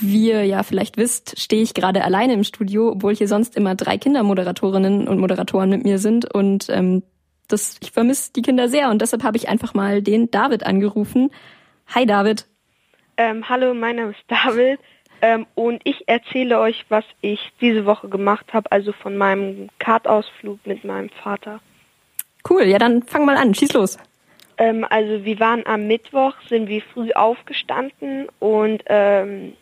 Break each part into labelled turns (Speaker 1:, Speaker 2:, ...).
Speaker 1: Wie ihr ja vielleicht wisst, stehe ich gerade alleine im Studio, obwohl hier sonst immer drei Kindermoderatorinnen und Moderatoren mit mir sind. Und ähm, das, ich vermisse die Kinder sehr und deshalb habe ich einfach mal den David angerufen. Hi David.
Speaker 2: Ähm, hallo, mein Name ist David ähm, und ich erzähle euch, was ich diese Woche gemacht habe, also von meinem Kartausflug mit meinem Vater.
Speaker 1: Cool, ja dann fang mal an, schieß los.
Speaker 2: Ähm, also wir waren am Mittwoch, sind wir früh aufgestanden und ähm,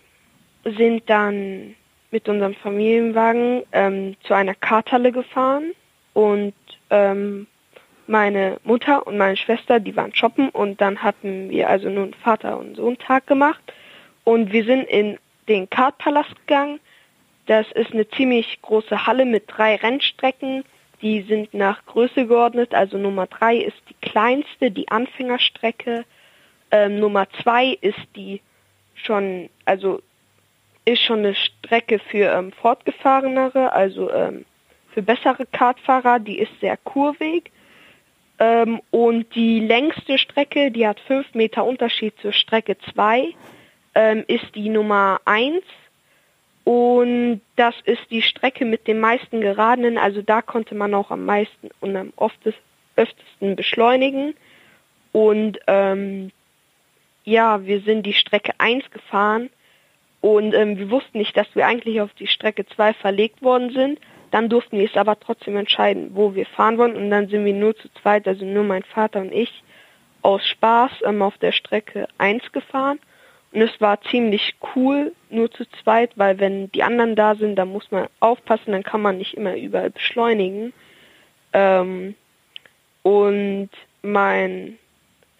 Speaker 2: sind dann mit unserem Familienwagen ähm, zu einer Karthalle gefahren und ähm, meine Mutter und meine Schwester, die waren shoppen und dann hatten wir also nun Vater und Sohn Tag gemacht und wir sind in den Kartpalast gegangen. Das ist eine ziemlich große Halle mit drei Rennstrecken. Die sind nach Größe geordnet. Also Nummer drei ist die kleinste, die Anfängerstrecke. Ähm, Nummer zwei ist die schon, also ist schon eine Strecke für ähm, fortgefahrenere, also ähm, für bessere Kartfahrer. Die ist sehr kurvig. Ähm, und die längste Strecke, die hat fünf Meter Unterschied zur Strecke zwei, ähm, ist die Nummer eins. Und das ist die Strecke mit den meisten Geradenen. Also da konnte man auch am meisten und am öftesten beschleunigen. Und ähm, ja, wir sind die Strecke 1 gefahren und ähm, wir wussten nicht, dass wir eigentlich auf die Strecke 2 verlegt worden sind. Dann durften wir es aber trotzdem entscheiden, wo wir fahren wollen und dann sind wir nur zu zweit, also nur mein Vater und ich, aus Spaß ähm, auf der Strecke 1 gefahren. Und es war ziemlich cool, nur zu zweit, weil wenn die anderen da sind, dann muss man aufpassen, dann kann man nicht immer überall beschleunigen. Ähm, und mein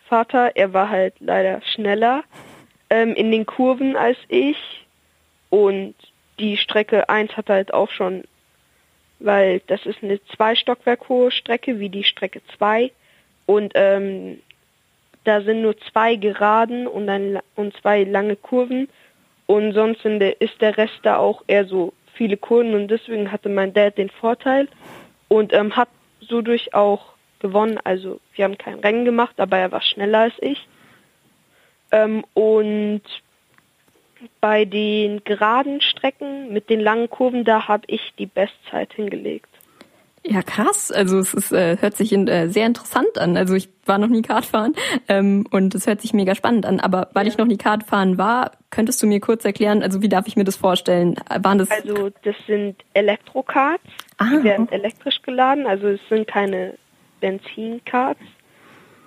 Speaker 2: Vater, er war halt leider schneller ähm, in den Kurven als ich. Und die Strecke 1 hat halt auch schon, weil das ist eine zwei Stockwerk hohe Strecke, wie die Strecke 2. Und ähm, da sind nur zwei Geraden und, ein, und zwei lange Kurven und sonst der, ist der Rest da auch eher so viele Kurven und deswegen hatte mein Dad den Vorteil und ähm, hat so durch auch gewonnen. Also wir haben kein Rennen gemacht, aber er war schneller als ich. Ähm, und bei den geraden Strecken mit den langen Kurven, da habe ich die Bestzeit hingelegt.
Speaker 1: Ja, krass. Also es ist, äh, hört sich in, äh, sehr interessant an. Also ich war noch nie Kartfahren ähm, und es hört sich mega spannend an. Aber weil ja. ich noch nie Kartfahren war, könntest du mir kurz erklären, also wie darf ich mir das vorstellen? Waren das
Speaker 2: also das sind Elektrokarts, ah. die werden elektrisch geladen, also es sind keine Benzinkarts.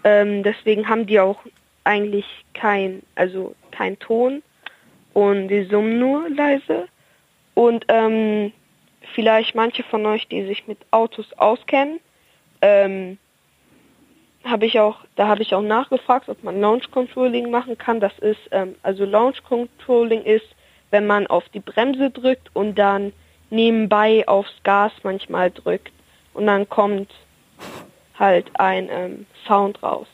Speaker 2: Ähm, deswegen haben die auch eigentlich kein, also kein Ton und die summen nur leise. Und ähm, vielleicht manche von euch, die sich mit Autos auskennen, ähm, habe ich auch, da habe ich auch nachgefragt, ob man Launch Controlling machen kann. Das ist, ähm, also Launch Controlling ist, wenn man auf die Bremse drückt und dann nebenbei aufs Gas manchmal drückt und dann kommt halt ein ähm, Sound raus.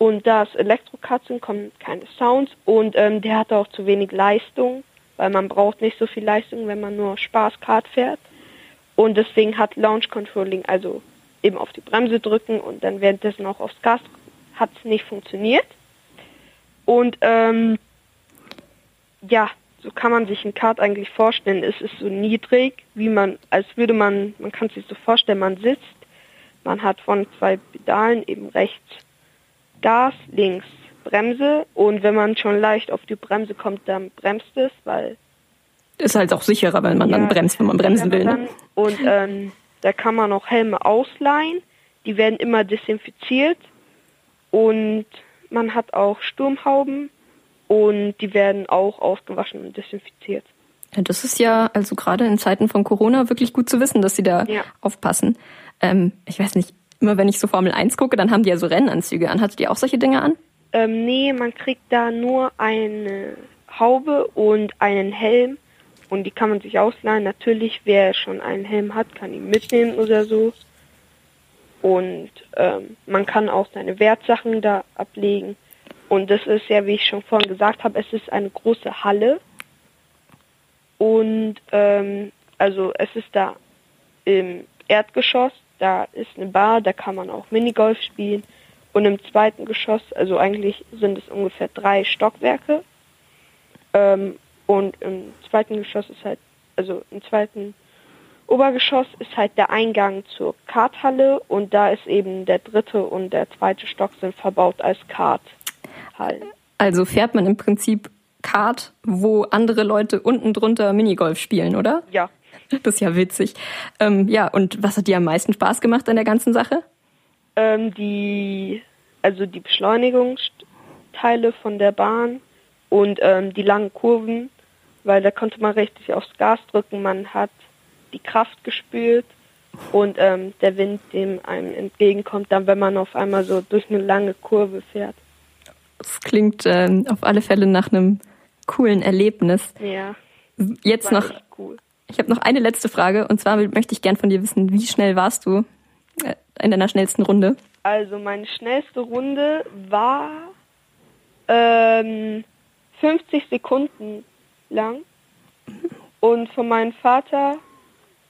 Speaker 2: Und da es Elektrokarts sind, kommen keine Sounds und ähm, der hat auch zu wenig Leistung weil man braucht nicht so viel Leistung, wenn man nur Spaßkart fährt. Und deswegen hat Launch Controlling, also eben auf die Bremse drücken und dann währenddessen auch aufs Gas, hat es nicht funktioniert. Und ähm, ja, so kann man sich ein Kart eigentlich vorstellen. Es ist so niedrig, wie man, als würde man, man kann sich so vorstellen, man sitzt, man hat von zwei Pedalen eben rechts Gas, links Bremse und wenn man schon leicht auf die Bremse kommt, dann bremst es, weil
Speaker 1: ist halt auch sicherer, wenn man ja, dann bremst, wenn man bremsen will.
Speaker 2: Ne? Und ähm, da kann man auch Helme ausleihen. Die werden immer desinfiziert und man hat auch Sturmhauben und die werden auch ausgewaschen und desinfiziert.
Speaker 1: Ja, das ist ja also gerade in Zeiten von Corona wirklich gut zu wissen, dass sie da ja. aufpassen. Ähm, ich weiß nicht, immer wenn ich so Formel 1 gucke, dann haben die ja so Rennanzüge an. Hattet ihr auch solche Dinge an?
Speaker 2: Ähm, nee, man kriegt da nur eine Haube und einen Helm und die kann man sich ausleihen. Natürlich, wer schon einen Helm hat, kann ihn mitnehmen oder so. Und ähm, man kann auch seine Wertsachen da ablegen. Und das ist ja, wie ich schon vorhin gesagt habe, es ist eine große Halle. Und ähm, also es ist da im Erdgeschoss, da ist eine Bar, da kann man auch Minigolf spielen. Und im zweiten Geschoss, also eigentlich sind es ungefähr drei Stockwerke. Ähm, Und im zweiten Geschoss ist halt, also im zweiten Obergeschoss ist halt der Eingang zur Karthalle und da ist eben der dritte und der zweite Stock sind verbaut als Karthallen.
Speaker 1: Also fährt man im Prinzip Kart, wo andere Leute unten drunter Minigolf spielen, oder?
Speaker 2: Ja.
Speaker 1: Das ist ja witzig. Ähm, ja, und was hat dir am meisten Spaß gemacht an der ganzen Sache?
Speaker 2: Ähm, die, also die Beschleunigungsteile von der Bahn und ähm, die langen Kurven, weil da konnte man richtig aufs Gas drücken, man hat die Kraft gespürt und ähm, der Wind, dem einem entgegenkommt, dann wenn man auf einmal so durch eine lange Kurve fährt.
Speaker 1: Das klingt ähm, auf alle Fälle nach einem coolen Erlebnis.
Speaker 2: Ja.
Speaker 1: Jetzt noch,
Speaker 2: cool.
Speaker 1: Ich habe noch eine letzte Frage und zwar möchte ich gern von dir wissen, wie schnell warst du äh, in deiner schnellsten Runde?
Speaker 2: Also meine schnellste Runde war ähm, 50 Sekunden lang und von meinem Vater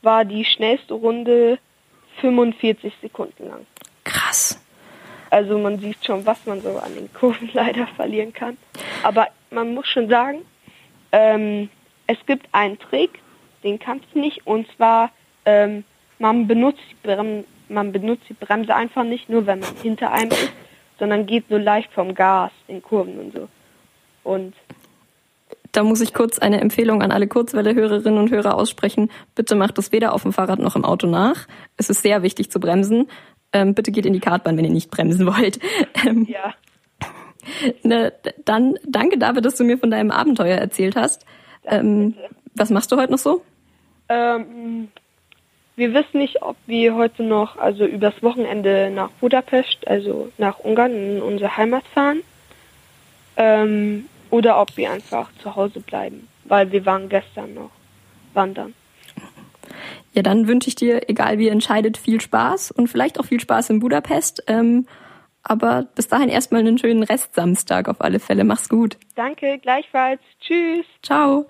Speaker 2: war die schnellste Runde 45 Sekunden lang.
Speaker 1: Krass.
Speaker 2: Also man sieht schon, was man so an den Kurven leider verlieren kann. Aber man muss schon sagen, ähm, es gibt einen Trick, den kannst du nicht, und zwar ähm, man benutzt die Bremse, man benutzt die Bremse einfach nicht nur, wenn man hinter einem ist, sondern geht nur leicht vom Gas in Kurven und so. Und
Speaker 1: da muss ich kurz eine Empfehlung an alle Kurzwelle-Hörerinnen und Hörer aussprechen. Bitte macht das weder auf dem Fahrrad noch im Auto nach. Es ist sehr wichtig zu bremsen. Ähm, bitte geht in die Kartbahn, wenn ihr nicht bremsen wollt.
Speaker 2: Ähm, ja.
Speaker 1: Ne, dann danke, David, dass du mir von deinem Abenteuer erzählt hast. Ähm, was machst du heute noch so?
Speaker 2: Ähm, wir wissen nicht, ob wir heute noch, also übers Wochenende nach Budapest, also nach Ungarn, in unsere Heimat fahren. Ähm, oder ob wir einfach zu Hause bleiben, weil wir waren gestern noch wandern.
Speaker 1: Ja, dann wünsche ich dir, egal wie ihr entscheidet, viel Spaß und vielleicht auch viel Spaß in Budapest. Ähm, aber bis dahin erstmal einen schönen Rest Samstag auf alle Fälle. Mach's gut.
Speaker 2: Danke, gleichfalls. Tschüss.
Speaker 1: Ciao.